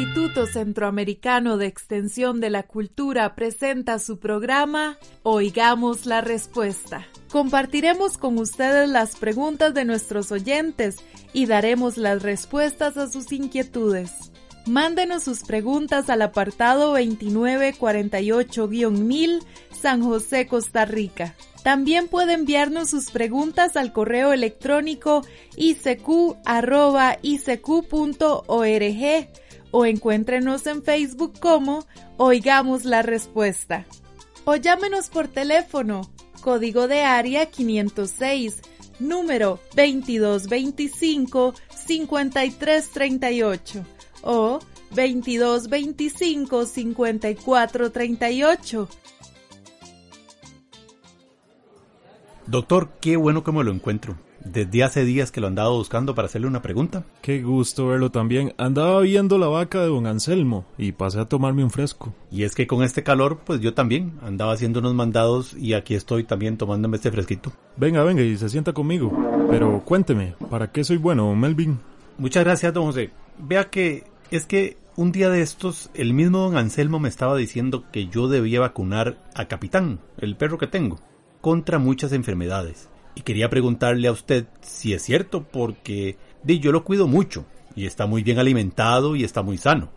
Instituto Centroamericano de Extensión de la Cultura presenta su programa Oigamos la Respuesta. Compartiremos con ustedes las preguntas de nuestros oyentes y daremos las respuestas a sus inquietudes. Mándenos sus preguntas al apartado 2948-1000 San José, Costa Rica. También puede enviarnos sus preguntas al correo electrónico isq.org o encuéntrenos en Facebook como Oigamos la Respuesta. O llámenos por teléfono, código de área 506, número 2225-5338 o 2225-5438. Doctor, qué bueno que lo encuentro. Desde hace días que lo andaba buscando para hacerle una pregunta. Qué gusto verlo también. Andaba viendo la vaca de don Anselmo y pasé a tomarme un fresco. Y es que con este calor, pues yo también andaba haciendo unos mandados y aquí estoy también tomándome este fresquito. Venga, venga y se sienta conmigo. Pero cuénteme, ¿para qué soy bueno, don Melvin? Muchas gracias, don José. Vea que es que un día de estos, el mismo don Anselmo me estaba diciendo que yo debía vacunar a Capitán, el perro que tengo, contra muchas enfermedades. Y quería preguntarle a usted si es cierto, porque yo lo cuido mucho y está muy bien alimentado y está muy sano.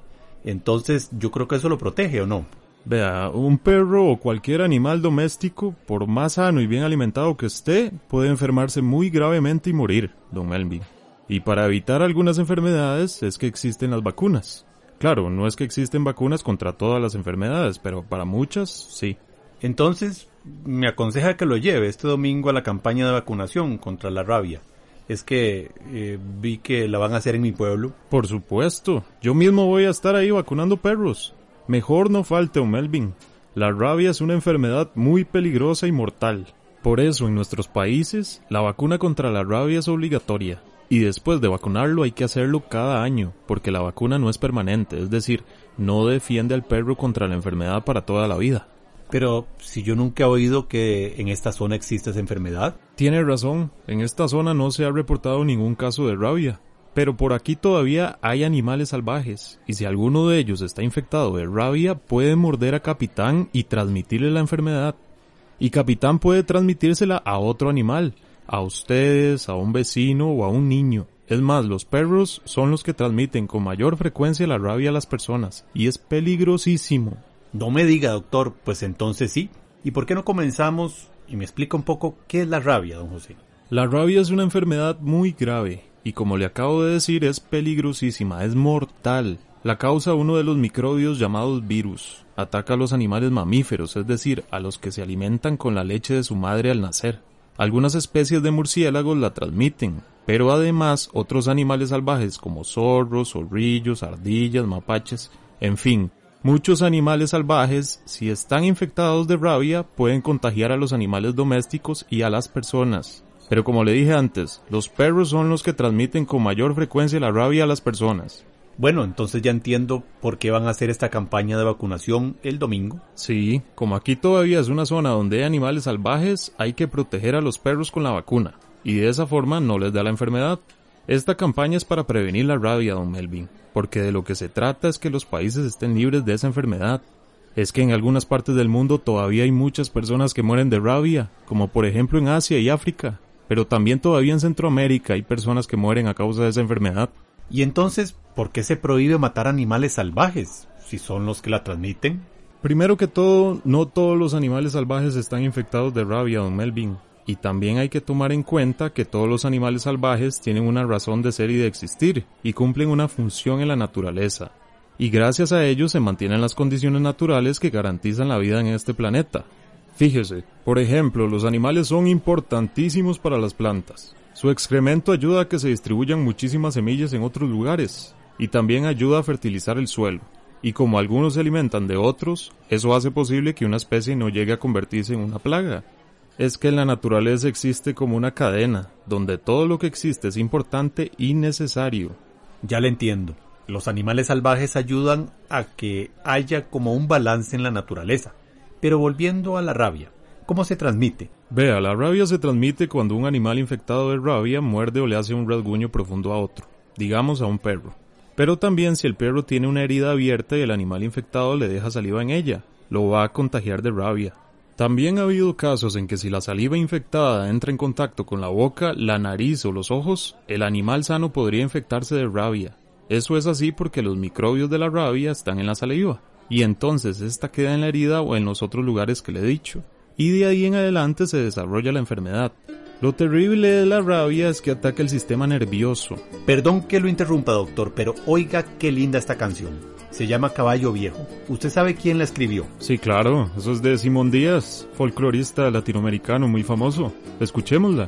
Entonces yo creo que eso lo protege o no. Vea, un perro o cualquier animal doméstico, por más sano y bien alimentado que esté, puede enfermarse muy gravemente y morir, don Melvin. Y para evitar algunas enfermedades es que existen las vacunas. Claro, no es que existen vacunas contra todas las enfermedades, pero para muchas sí. Entonces, me aconseja que lo lleve este domingo a la campaña de vacunación contra la rabia. Es que eh, vi que la van a hacer en mi pueblo. Por supuesto, yo mismo voy a estar ahí vacunando perros. Mejor no falte un Melvin. La rabia es una enfermedad muy peligrosa y mortal. Por eso en nuestros países la vacuna contra la rabia es obligatoria. Y después de vacunarlo hay que hacerlo cada año, porque la vacuna no es permanente, es decir, no defiende al perro contra la enfermedad para toda la vida. Pero si yo nunca he oído que en esta zona existe esa enfermedad. Tiene razón, en esta zona no se ha reportado ningún caso de rabia. Pero por aquí todavía hay animales salvajes, y si alguno de ellos está infectado de rabia, puede morder a Capitán y transmitirle la enfermedad. Y Capitán puede transmitírsela a otro animal, a ustedes, a un vecino o a un niño. Es más, los perros son los que transmiten con mayor frecuencia la rabia a las personas, y es peligrosísimo. No me diga, doctor, pues entonces sí. ¿Y por qué no comenzamos y me explica un poco qué es la rabia, don José? La rabia es una enfermedad muy grave, y como le acabo de decir, es peligrosísima, es mortal. La causa uno de los microbios llamados virus. Ataca a los animales mamíferos, es decir, a los que se alimentan con la leche de su madre al nacer. Algunas especies de murciélagos la transmiten, pero además otros animales salvajes como zorros, zorrillos, ardillas, mapaches, en fin, muchos animales salvajes, si están infectados de rabia, pueden contagiar a los animales domésticos y a las personas. Pero como le dije antes, los perros son los que transmiten con mayor frecuencia la rabia a las personas. Bueno, entonces ya entiendo por qué van a hacer esta campaña de vacunación el domingo. Sí, como aquí todavía es una zona donde hay animales salvajes, hay que proteger a los perros con la vacuna, y de esa forma no les da la enfermedad. Esta campaña es para prevenir la rabia, don Melvin, porque de lo que se trata es que los países estén libres de esa enfermedad. es que en algunas partes del mundo todavía hay muchas personas que mueren de rabia, como por ejemplo en Asia y África, pero también todavía en Centroamérica hay personas que mueren a causa de esa enfermedad. Y entonces, ¿por qué se prohíbe matar animales salvajes, si son los que la transmiten? Primero que todo, no todos los animales salvajes están infectados de rabia, don Melvin. Y también hay que tomar en cuenta que todos los animales salvajes tienen una razón de ser y de existir, y cumplen una función en la naturaleza. Y gracias a ellos se mantienen las condiciones naturales que garantizan la vida en este planeta. Fíjese, por ejemplo, los animales son importantísimos para las plantas. Su excremento ayuda a que se distribuyan muchísimas semillas en otros lugares, y también ayuda a fertilizar el suelo. Y como algunos se alimentan de otros, eso hace posible que una especie no llegue a convertirse en una plaga es que en la naturaleza existe como una cadena, donde todo lo que existe es importante y necesario. Ya le entiendo. Los animales salvajes ayudan a que haya como un balance en la naturaleza. Pero volviendo a la rabia, ¿cómo se transmite? Vea, la rabia se transmite cuando un animal infectado de rabia muerde o le hace un rasguño profundo a otro, digamos a un perro. Pero también si el perro tiene una herida abierta y el animal infectado le deja saliva en ella, lo va a contagiar de rabia, también ha habido casos en que si la saliva infectada entra en contacto con la boca, la nariz o los ojos, el animal sano podría infectarse de rabia. Eso es así porque los microbios de la rabia están en la saliva, y entonces esta queda en la herida o en los otros lugares que le he dicho, y de ahí en adelante se desarrolla la enfermedad. Lo terrible de la rabia es que ataca el sistema nervioso. Perdón que lo interrumpa, doctor, pero oiga qué linda esta canción se llama Caballo Viejo. ¿Usted sabe quién la escribió? Sí, claro, eso es de Simón Díaz, folclorista latinoamericano muy famoso. Escuchémosla.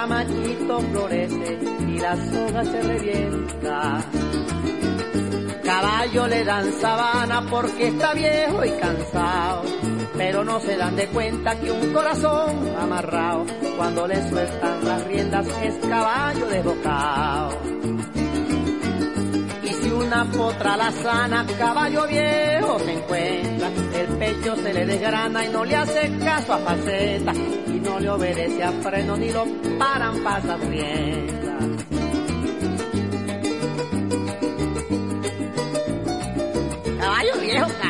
y guamachito florece y la soga se revienta. Caballo le dan sabana porque está viejo y cansado pero no se dan de cuenta que un corazón amarrado, cuando le sueltan las riendas, es caballo desbocado. Y si una potra la sana, caballo viejo se encuentra, el pecho se le desgrana y no le hace caso a faceta, y no le obedece a freno ni lo paran pasas riendas. Caballo viejo, caracha.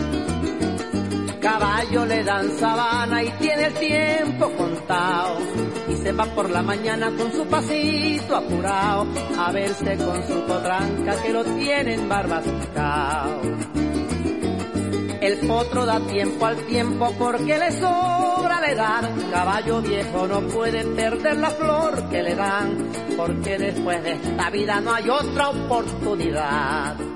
Caballo le dan sabana y tiene el tiempo contado y se va por la mañana con su pasito apurado a verse con su potranca que lo tienen barbascao. El potro da tiempo al tiempo porque le sobra le dan. Caballo viejo no puede perder la flor que le dan, porque después de esta vida no hay otra oportunidad.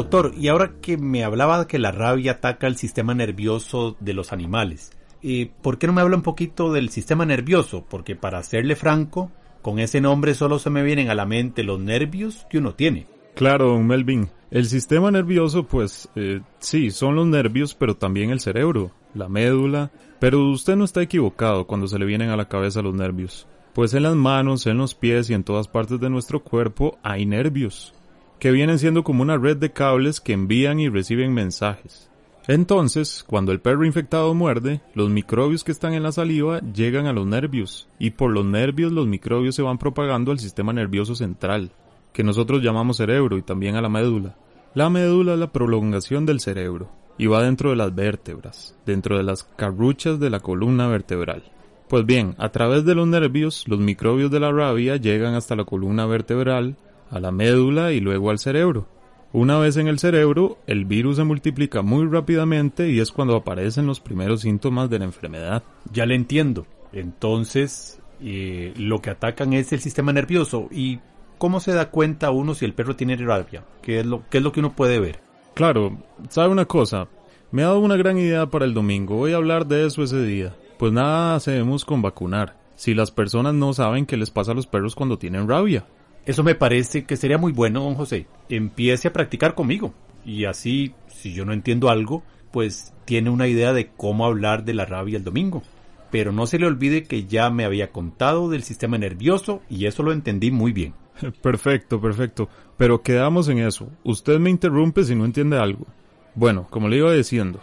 Doctor, y ahora que me hablaba que la rabia ataca el sistema nervioso de los animales, eh, ¿por qué no me habla un poquito del sistema nervioso? Porque para serle franco, con ese nombre solo se me vienen a la mente los nervios que uno tiene. Claro, don Melvin. El sistema nervioso, pues eh, sí, son los nervios, pero también el cerebro, la médula. Pero usted no está equivocado cuando se le vienen a la cabeza los nervios. Pues en las manos, en los pies y en todas partes de nuestro cuerpo hay nervios que vienen siendo como una red de cables que envían y reciben mensajes. Entonces, cuando el perro infectado muerde, los microbios que están en la saliva llegan a los nervios, y por los nervios los microbios se van propagando al sistema nervioso central, que nosotros llamamos cerebro y también a la médula. La médula es la prolongación del cerebro, y va dentro de las vértebras, dentro de las carruchas de la columna vertebral. Pues bien, a través de los nervios, los microbios de la rabia llegan hasta la columna vertebral, a la médula y luego al cerebro. Una vez en el cerebro, el virus se multiplica muy rápidamente y es cuando aparecen los primeros síntomas de la enfermedad. Ya le entiendo. Entonces, eh, lo que atacan es el sistema nervioso. ¿Y cómo se da cuenta uno si el perro tiene rabia? ¿Qué es lo, qué es lo que uno puede ver? Claro, ¿sabe una cosa? Me ha dado una gran idea para el domingo. Voy a hablar de eso ese día. Pues nada hacemos con vacunar. Si las personas no saben qué les pasa a los perros cuando tienen rabia. Eso me parece que sería muy bueno, don José. Empiece a practicar conmigo. Y así, si yo no entiendo algo, pues tiene una idea de cómo hablar de la rabia el domingo. Pero no se le olvide que ya me había contado del sistema nervioso y eso lo entendí muy bien. Perfecto, perfecto. Pero quedamos en eso. Usted me interrumpe si no entiende algo. Bueno, como le iba diciendo,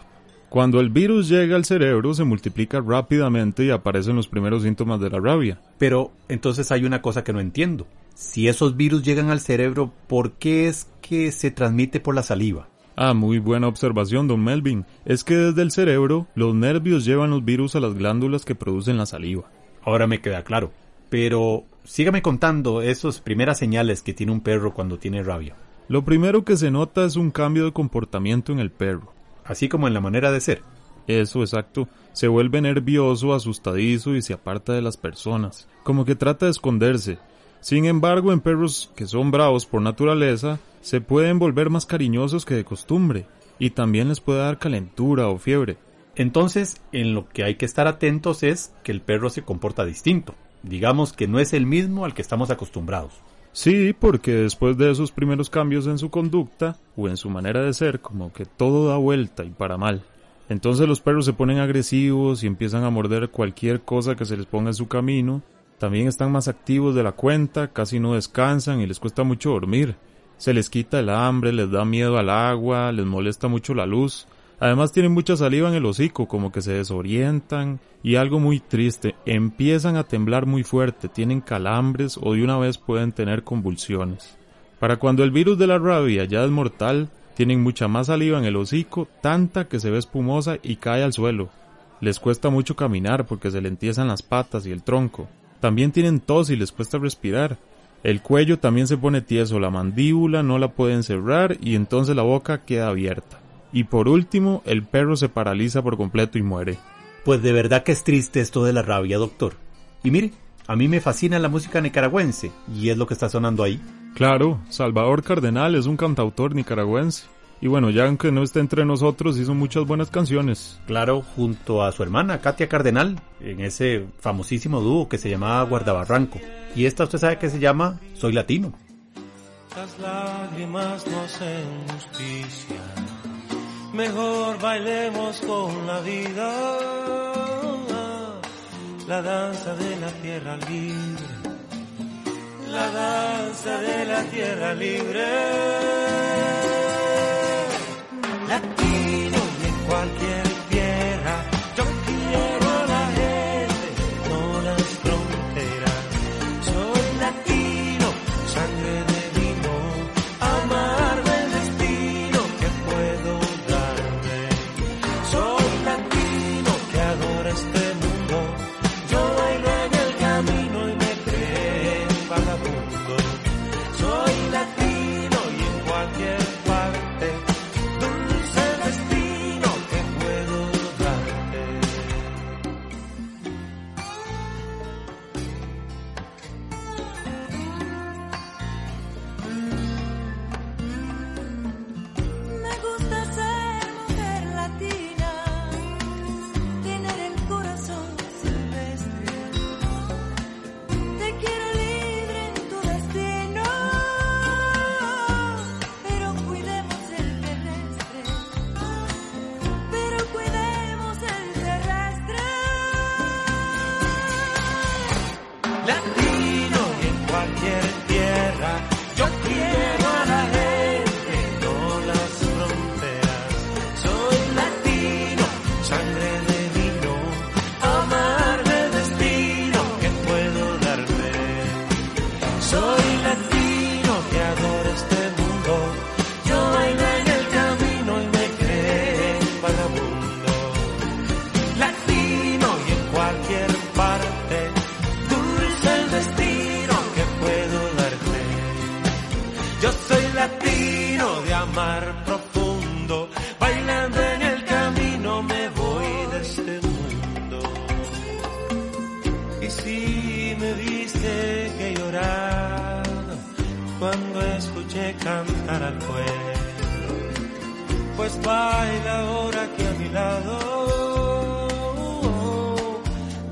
cuando el virus llega al cerebro se multiplica rápidamente y aparecen los primeros síntomas de la rabia. Pero entonces hay una cosa que no entiendo. Si esos virus llegan al cerebro, ¿por qué es que se transmite por la saliva? Ah, muy buena observación, don Melvin. Es que desde el cerebro los nervios llevan los virus a las glándulas que producen la saliva. Ahora me queda claro. Pero sígame contando esas primeras señales que tiene un perro cuando tiene rabia. Lo primero que se nota es un cambio de comportamiento en el perro. Así como en la manera de ser. Eso, exacto. Se vuelve nervioso, asustadizo y se aparta de las personas. Como que trata de esconderse. Sin embargo, en perros que son bravos por naturaleza, se pueden volver más cariñosos que de costumbre, y también les puede dar calentura o fiebre. Entonces, en lo que hay que estar atentos es que el perro se comporta distinto. Digamos que no es el mismo al que estamos acostumbrados. Sí, porque después de esos primeros cambios en su conducta o en su manera de ser, como que todo da vuelta y para mal. Entonces los perros se ponen agresivos y empiezan a morder cualquier cosa que se les ponga en su camino, también están más activos de la cuenta, casi no descansan y les cuesta mucho dormir. Se les quita el hambre, les da miedo al agua, les molesta mucho la luz. Además tienen mucha saliva en el hocico, como que se desorientan. Y algo muy triste, empiezan a temblar muy fuerte, tienen calambres o de una vez pueden tener convulsiones. Para cuando el virus de la rabia ya es mortal, tienen mucha más saliva en el hocico, tanta que se ve espumosa y cae al suelo. Les cuesta mucho caminar porque se le entiezan las patas y el tronco. También tienen tos y les cuesta respirar. El cuello también se pone tieso, la mandíbula no la pueden cerrar y entonces la boca queda abierta. Y por último, el perro se paraliza por completo y muere. Pues de verdad que es triste esto de la rabia, doctor. Y mire, a mí me fascina la música nicaragüense, y es lo que está sonando ahí. Claro, Salvador Cardenal es un cantautor nicaragüense. Y bueno, ya aunque no esté entre nosotros, hizo muchas buenas canciones. Claro, junto a su hermana Katia Cardenal, en ese famosísimo dúo que se llamaba Guardabarranco. Y esta usted sabe que se llama Soy Latino. Las lágrimas no hacen justicia. Mejor bailemos con la vida. La danza de la tierra libre. La danza de la tierra libre latino y cualquier Yeah, yeah. Me viste que llorar cuando escuché cantar al pueblo, pues baila ahora aquí a mi lado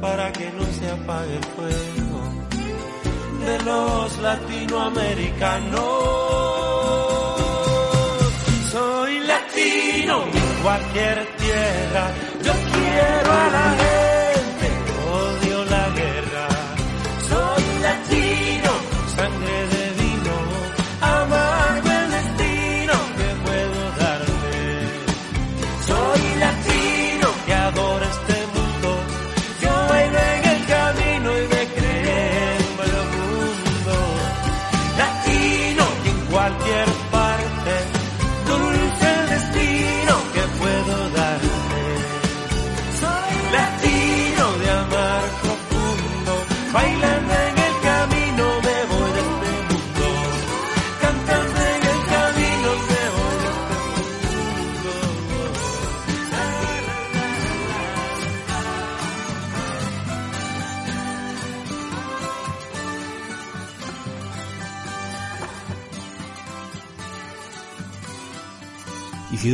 para que no se apague el fuego de los latinoamericanos. Soy latino cualquier tierra, yo quiero a la gente,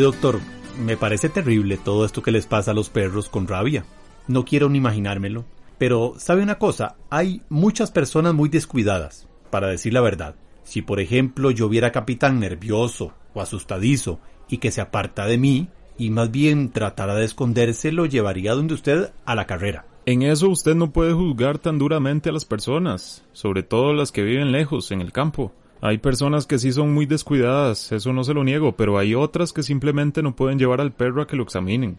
doctor, me parece terrible todo esto que les pasa a los perros con rabia. No quiero ni imaginármelo. Pero, ¿sabe una cosa? Hay muchas personas muy descuidadas, para decir la verdad. Si, por ejemplo, yo viera a capitán nervioso o asustadizo y que se aparta de mí, y más bien tratara de esconderse, lo llevaría donde usted a la carrera. En eso usted no puede juzgar tan duramente a las personas, sobre todo las que viven lejos, en el campo. Hay personas que sí son muy descuidadas, eso no se lo niego, pero hay otras que simplemente no pueden llevar al perro a que lo examinen.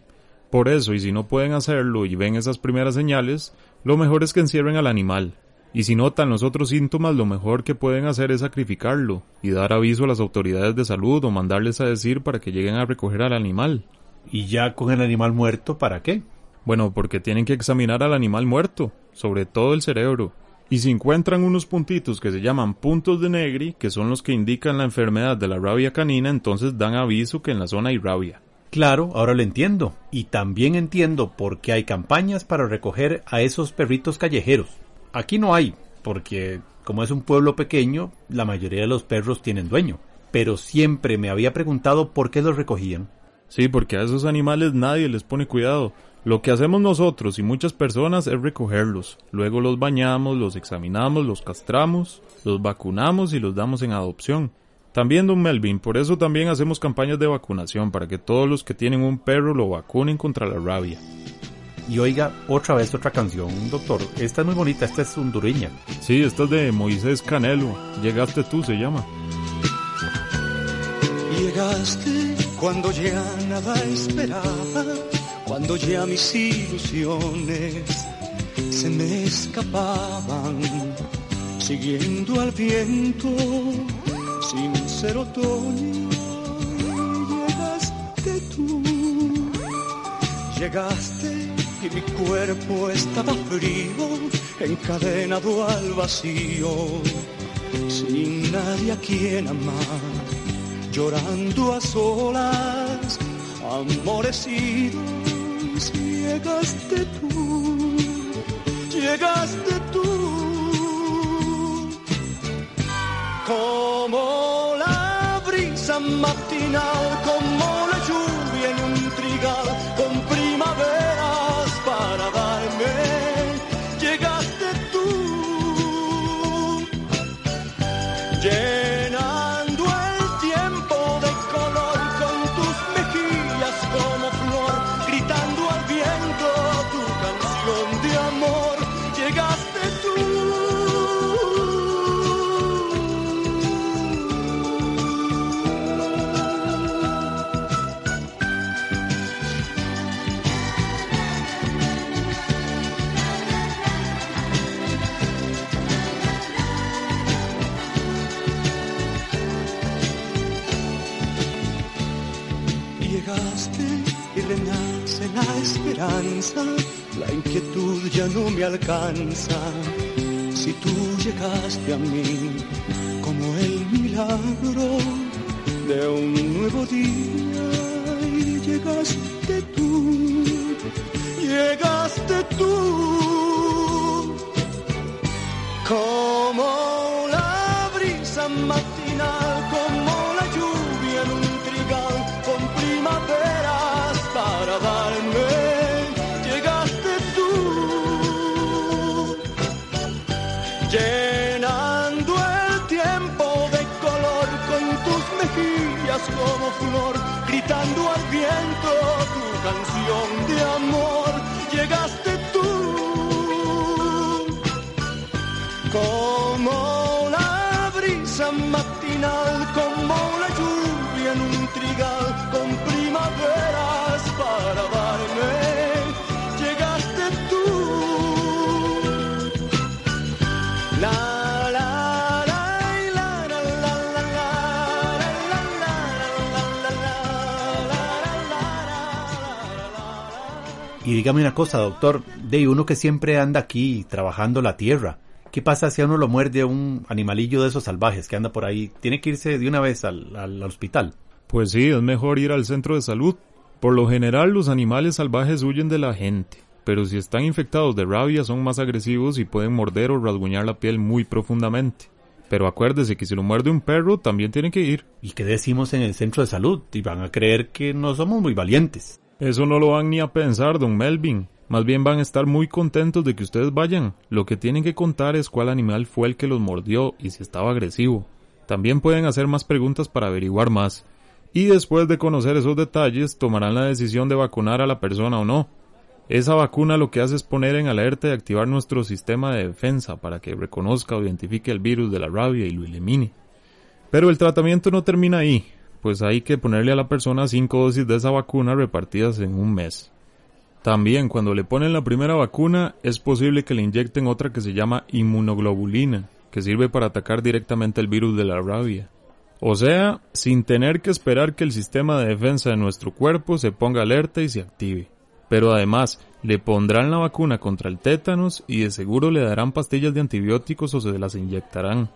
Por eso, y si no pueden hacerlo y ven esas primeras señales, lo mejor es que encierren al animal. Y si notan los otros síntomas, lo mejor que pueden hacer es sacrificarlo y dar aviso a las autoridades de salud o mandarles a decir para que lleguen a recoger al animal. Y ya con el animal muerto, ¿para qué? Bueno, porque tienen que examinar al animal muerto, sobre todo el cerebro. Y si encuentran unos puntitos que se llaman puntos de Negri, que son los que indican la enfermedad de la rabia canina, entonces dan aviso que en la zona hay rabia. Claro, ahora lo entiendo. Y también entiendo por qué hay campañas para recoger a esos perritos callejeros. Aquí no hay, porque como es un pueblo pequeño, la mayoría de los perros tienen dueño. Pero siempre me había preguntado por qué los recogían. Sí, porque a esos animales nadie les pone cuidado. Lo que hacemos nosotros y muchas personas es recogerlos. Luego los bañamos, los examinamos, los castramos, los vacunamos y los damos en adopción. También, don Melvin, por eso también hacemos campañas de vacunación, para que todos los que tienen un perro lo vacunen contra la rabia. Y oiga, otra vez otra canción, doctor. Esta es muy bonita, esta es hondureña. Sí, esta es de Moisés Canelo. Llegaste tú, se llama. Llegaste cuando ya nada esperaba, cuando ya mis ilusiones se me escapaban, siguiendo al viento sin ser otoño. Llegaste tú, llegaste y mi cuerpo estaba frío, encadenado al vacío, sin nadie a quien amar llorando a solas, amorecidos, llegaste tú, llegaste tú, como la brisa matinal, como Si tú llegaste a mí como el milagro de un nuevo día y llegaste Y dígame una cosa, doctor, de uno que siempre anda aquí trabajando la tierra. ¿Qué pasa si a uno lo muerde un animalillo de esos salvajes que anda por ahí? ¿Tiene que irse de una vez al, al hospital? Pues sí, es mejor ir al centro de salud. Por lo general los animales salvajes huyen de la gente, pero si están infectados de rabia son más agresivos y pueden morder o rasguñar la piel muy profundamente. Pero acuérdese que si lo muerde un perro también tiene que ir. ¿Y qué decimos en el centro de salud? Y van a creer que no somos muy valientes. Eso no lo van ni a pensar, don Melvin. Más bien van a estar muy contentos de que ustedes vayan. Lo que tienen que contar es cuál animal fue el que los mordió y si estaba agresivo. También pueden hacer más preguntas para averiguar más. Y después de conocer esos detalles, tomarán la decisión de vacunar a la persona o no. Esa vacuna lo que hace es poner en alerta y activar nuestro sistema de defensa para que reconozca o identifique el virus de la rabia y lo elimine. Pero el tratamiento no termina ahí, pues hay que ponerle a la persona cinco dosis de esa vacuna repartidas en un mes. También cuando le ponen la primera vacuna es posible que le inyecten otra que se llama inmunoglobulina, que sirve para atacar directamente el virus de la rabia. O sea, sin tener que esperar que el sistema de defensa de nuestro cuerpo se ponga alerta y se active. Pero además, le pondrán la vacuna contra el tétanos y de seguro le darán pastillas de antibióticos o se las inyectarán.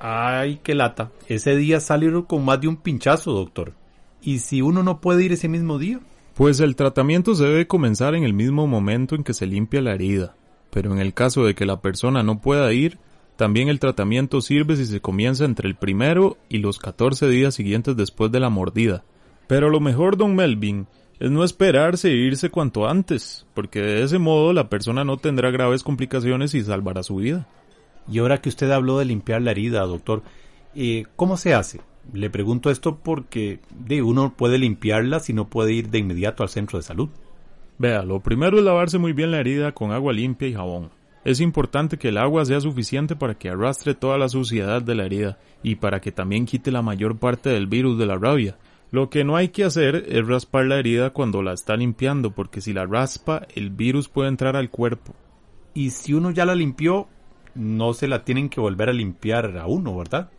Ay, qué lata. Ese día salieron con más de un pinchazo, doctor. ¿Y si uno no puede ir ese mismo día? Pues el tratamiento se debe comenzar en el mismo momento en que se limpia la herida. Pero en el caso de que la persona no pueda ir, también el tratamiento sirve si se comienza entre el primero y los 14 días siguientes después de la mordida. Pero lo mejor, don Melvin, es no esperarse e irse cuanto antes, porque de ese modo la persona no tendrá graves complicaciones y salvará su vida. Y ahora que usted habló de limpiar la herida, doctor, eh, ¿cómo se hace? Le pregunto esto porque de uno puede limpiarla si no puede ir de inmediato al centro de salud. Vea, lo primero es lavarse muy bien la herida con agua limpia y jabón. Es importante que el agua sea suficiente para que arrastre toda la suciedad de la herida y para que también quite la mayor parte del virus de la rabia. Lo que no hay que hacer es raspar la herida cuando la está limpiando, porque si la raspa, el virus puede entrar al cuerpo. Y si uno ya la limpió, no se la tienen que volver a limpiar a uno, ¿verdad?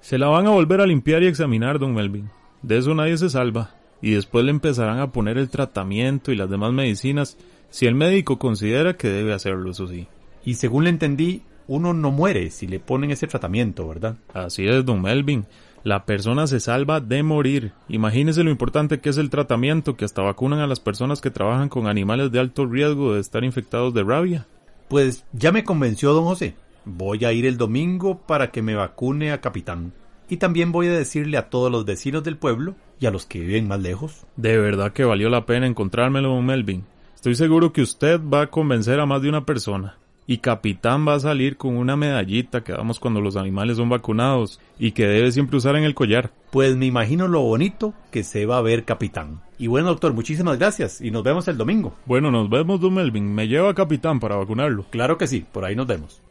Se la van a volver a limpiar y examinar, don Melvin. De eso nadie se salva. Y después le empezarán a poner el tratamiento y las demás medicinas, si el médico considera que debe hacerlo, eso sí. Y según le entendí, uno no muere si le ponen ese tratamiento, ¿verdad? Así es, don Melvin. La persona se salva de morir. Imagínese lo importante que es el tratamiento, que hasta vacunan a las personas que trabajan con animales de alto riesgo de estar infectados de rabia. Pues ya me convenció don José. Voy a ir el domingo para que me vacune a capitán. Y también voy a decirle a todos los vecinos del pueblo y a los que viven más lejos. De verdad que valió la pena encontrármelo, don Melvin. Estoy seguro que usted va a convencer a más de una persona. Y Capitán va a salir con una medallita que damos cuando los animales son vacunados y que debe siempre usar en el collar. Pues me imagino lo bonito que se va a ver Capitán. Y bueno, doctor, muchísimas gracias y nos vemos el domingo. Bueno, nos vemos, don Melvin. Me lleva a Capitán para vacunarlo. Claro que sí, por ahí nos vemos.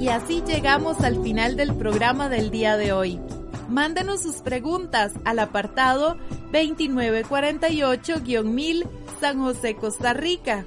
Y así llegamos al final del programa del día de hoy. Mándenos sus preguntas al apartado 2948-1000 San José, Costa Rica.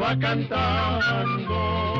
Va cantando